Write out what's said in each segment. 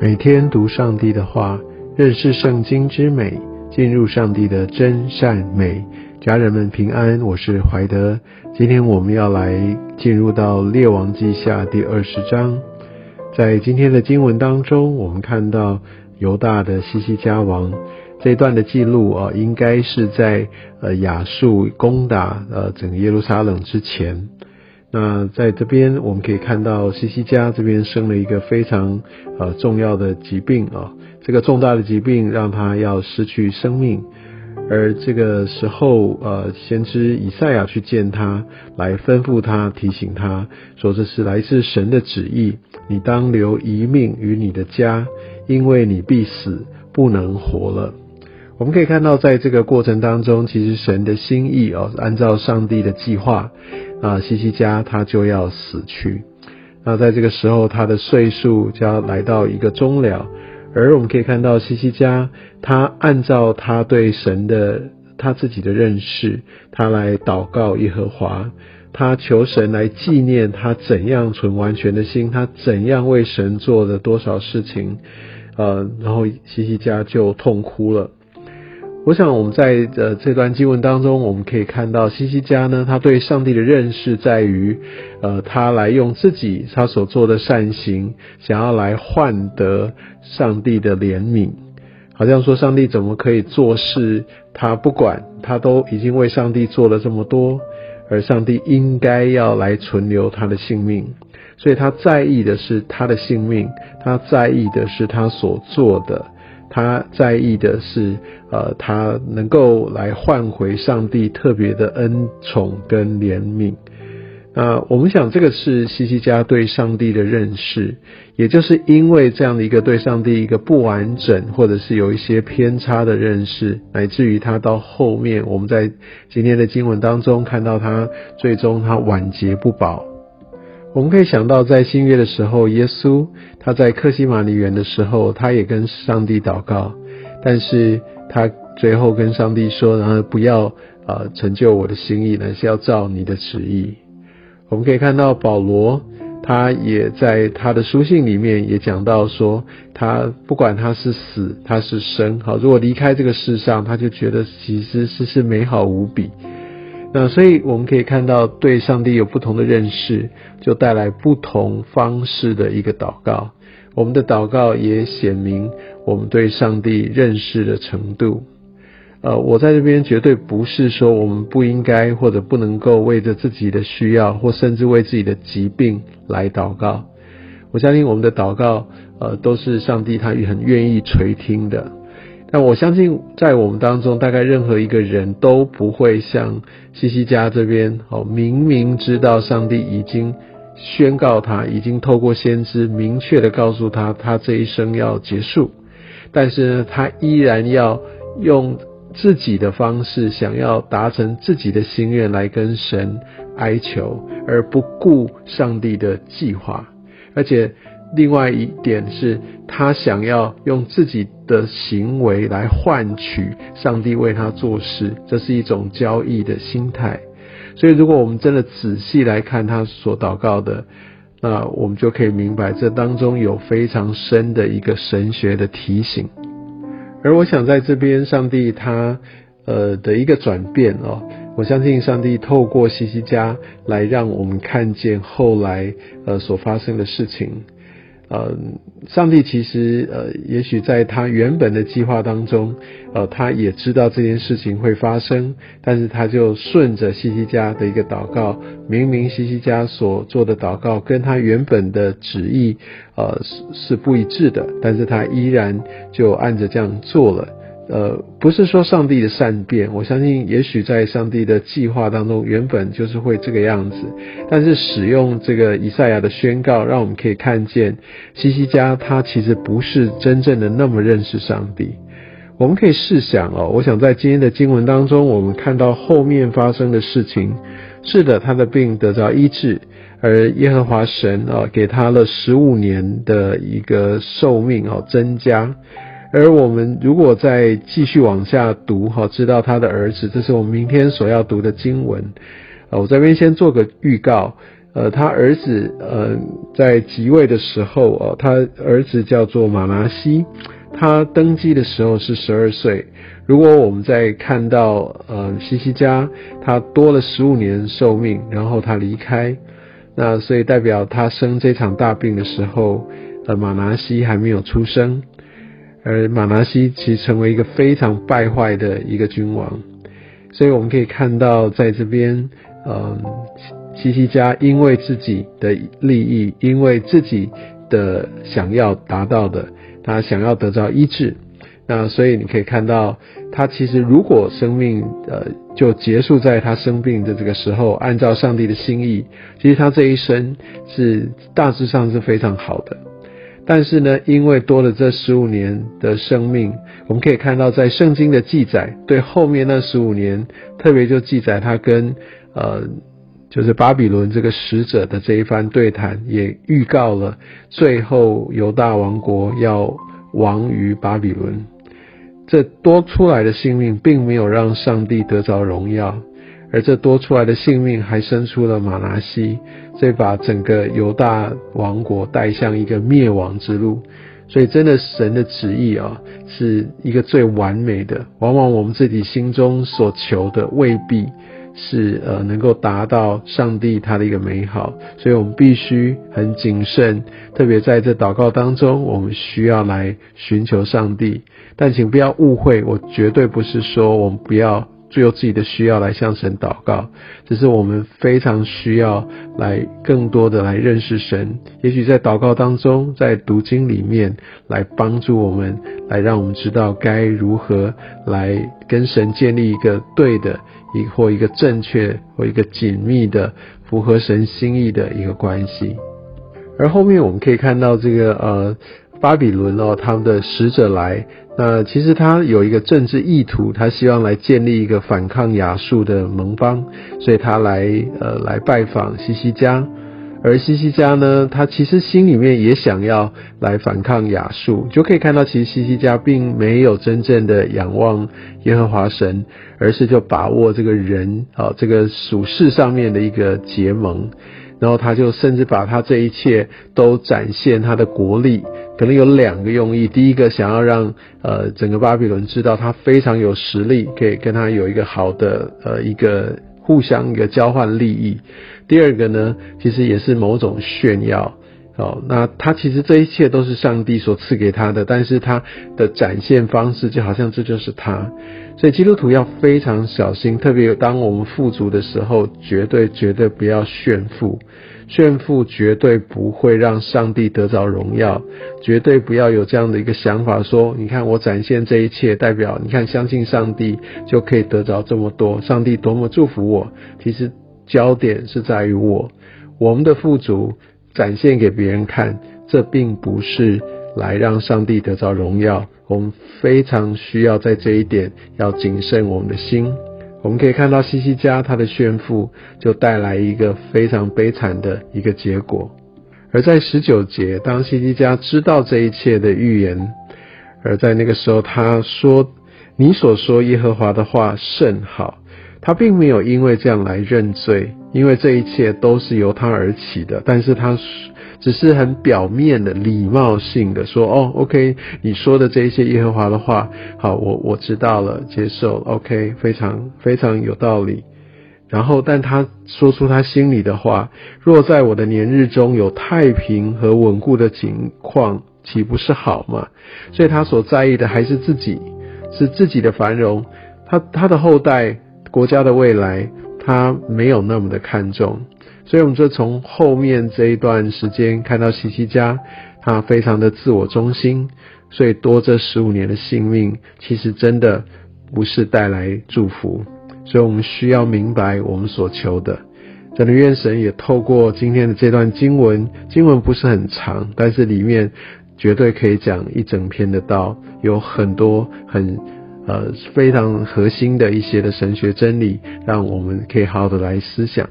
每天读上帝的话，认识圣经之美，进入上帝的真善美。家人们平安，我是怀德。今天我们要来进入到列王记下第二十章。在今天的经文当中，我们看到犹大的西西家王这段的记录啊，应该是在呃亚述攻打呃整个耶路撒冷之前。那在这边我们可以看到西西家这边生了一个非常呃重要的疾病啊，这个重大的疾病让他要失去生命，而这个时候呃先知以赛亚去见他，来吩咐他提醒他说这是来自神的旨意，你当留一命于你的家，因为你必死不能活了。我们可以看到在这个过程当中，其实神的心意哦，按照上帝的计划。啊，西西家他就要死去。那在这个时候，他的岁数就要来到一个终了。而我们可以看到，西西家他按照他对神的他自己的认识，他来祷告耶和华，他求神来纪念他怎样存完全的心，他怎样为神做了多少事情。呃，然后西西家就痛哭了。我想我们在呃这段经文当中，我们可以看到西西家呢，他对上帝的认识在于，呃，他来用自己他所做的善行，想要来换得上帝的怜悯，好像说上帝怎么可以做事，他不管，他都已经为上帝做了这么多，而上帝应该要来存留他的性命，所以他在意的是他的性命，他在意的是他所做的。他在意的是，呃，他能够来换回上帝特别的恩宠跟怜悯。那我们想，这个是西西家对上帝的认识，也就是因为这样的一个对上帝一个不完整，或者是有一些偏差的认识，乃至于他到后面，我们在今天的经文当中看到他最终他晚节不保。我们可以想到，在新约的时候，耶稣他在克西马尼园的时候，他也跟上帝祷告，但是他最后跟上帝说：“然后不要啊成就我的心意，乃是要照你的旨意。”我们可以看到保罗，他也在他的书信里面也讲到说，他不管他是死，他是生，好，如果离开这个世上，他就觉得其实是是美好无比。那所以我们可以看到，对上帝有不同的认识，就带来不同方式的一个祷告。我们的祷告也显明我们对上帝认识的程度。呃，我在这边绝对不是说我们不应该或者不能够为着自己的需要，或甚至为自己的疾病来祷告。我相信我们的祷告，呃，都是上帝他很愿意垂听的。但我相信，在我们当中，大概任何一个人都不会像西西家这边，哦，明明知道上帝已经宣告他，已经透过先知明确的告诉他，他这一生要结束，但是呢，他依然要用自己的方式，想要达成自己的心愿来跟神哀求，而不顾上帝的计划，而且。另外一点是，他想要用自己的行为来换取上帝为他做事，这是一种交易的心态。所以，如果我们真的仔细来看他所祷告的，那我们就可以明白，这当中有非常深的一个神学的提醒。而我想在这边，上帝他呃的一个转变哦，我相信上帝透过西西家来让我们看见后来呃所发生的事情。呃，上帝其实呃，也许在他原本的计划当中，呃，他也知道这件事情会发生，但是他就顺着西西家的一个祷告，明明西西家所做的祷告跟他原本的旨意，呃，是是不一致的，但是他依然就按着这样做了。呃，不是说上帝的善变，我相信也许在上帝的计划当中，原本就是会这个样子。但是使用这个以赛亚的宣告，让我们可以看见西西家他其实不是真正的那么认识上帝。我们可以试想哦，我想在今天的经文当中，我们看到后面发生的事情，是的，他的病得到医治，而耶和华神啊给他了十五年的一个寿命哦增加。而我们如果再继续往下读，哈，知道他的儿子，这是我们明天所要读的经文。呃，我这边先做个预告。呃，他儿子呃在即位的时候哦，他儿子叫做马拿西，他登基的时候是十二岁。如果我们在看到呃西西家他多了十五年寿命，然后他离开，那所以代表他生这场大病的时候，呃马拿西还没有出生，而马拿西其实成为一个非常败坏的一个君王，所以我们可以看到在这边，嗯。西西家因为自己的利益，因为自己的想要达到的，他想要得到医治，那所以你可以看到，他其实如果生命呃就结束在他生病的这个时候，按照上帝的心意，其实他这一生是大致上是非常好的。但是呢，因为多了这十五年的生命，我们可以看到在圣经的记载，对后面那十五年，特别就记载他跟呃。就是巴比伦这个使者的这一番对谈，也预告了最后犹大王国要亡于巴比伦。这多出来的性命，并没有让上帝得着荣耀，而这多出来的性命，还生出了马拿西，所以把整个犹大王国带向一个灭亡之路。所以，真的神的旨意啊，是一个最完美的。往往我们自己心中所求的，未必。是呃，能够达到上帝他的一个美好，所以我们必须很谨慎，特别在这祷告当中，我们需要来寻求上帝。但请不要误会，我绝对不是说我们不要。最有自己的需要来向神祷告，只是我们非常需要来更多的来认识神。也许在祷告当中，在读经里面来帮助我们，来让我们知道该如何来跟神建立一个对的，一或一个正确或一个紧密的符合神心意的一个关系。而后面我们可以看到这个呃。巴比伦哦，他们的使者来，那其实他有一个政治意图，他希望来建立一个反抗亚述的盟邦，所以他来呃来拜访西西家，而西西家呢，他其实心里面也想要来反抗亚述，就可以看到其实西西家并没有真正的仰望耶和华神，而是就把握这个人啊这个属世上面的一个结盟。然后他就甚至把他这一切都展现他的国力，可能有两个用意：第一个想要让呃整个巴比伦知道他非常有实力，可以跟他有一个好的呃一个互相一个交换利益；第二个呢，其实也是某种炫耀。哦，那他其实这一切都是上帝所赐给他的，但是他的展现方式就好像这就是他，所以基督徒要非常小心，特别当我们富足的时候，绝对绝对不要炫富，炫富绝对不会让上帝得着荣耀，绝对不要有这样的一个想法，说你看我展现这一切，代表你看相信上帝就可以得着这么多，上帝多么祝福我，其实焦点是在于我，我们的富足。展现给别人看，这并不是来让上帝得着荣耀。我们非常需要在这一点要谨慎我们的心。我们可以看到西西家他的炫富，就带来一个非常悲惨的一个结果。而在十九节，当西西家知道这一切的预言，而在那个时候他说：“你所说耶和华的话甚好。”他并没有因为这样来认罪。因为这一切都是由他而起的，但是他只是很表面的、礼貌性的说：“哦，OK，你说的这一些耶和华的话，好，我我知道了，接受，OK，非常非常有道理。”然后，但他说出他心里的话：“若在我的年日中有太平和稳固的景况，岂不是好吗？”所以，他所在意的还是自己，是自己的繁荣，他他的后代、国家的未来。他没有那么的看重，所以我们就从后面这一段时间看到西西家，他非常的自我中心，所以多这十五年的性命，其实真的不是带来祝福，所以我们需要明白我们所求的。真的愿神也透过今天的这段经文，经文不是很长，但是里面绝对可以讲一整篇的道，有很多很。呃，非常核心的一些的神学真理，让我们可以好好的来思想。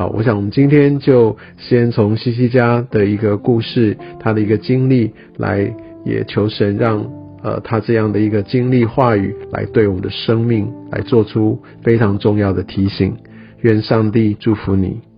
好，我想我们今天就先从西西家的一个故事，他的一个经历，来也求神让呃他这样的一个经历话语，来对我们的生命来做出非常重要的提醒。愿上帝祝福你。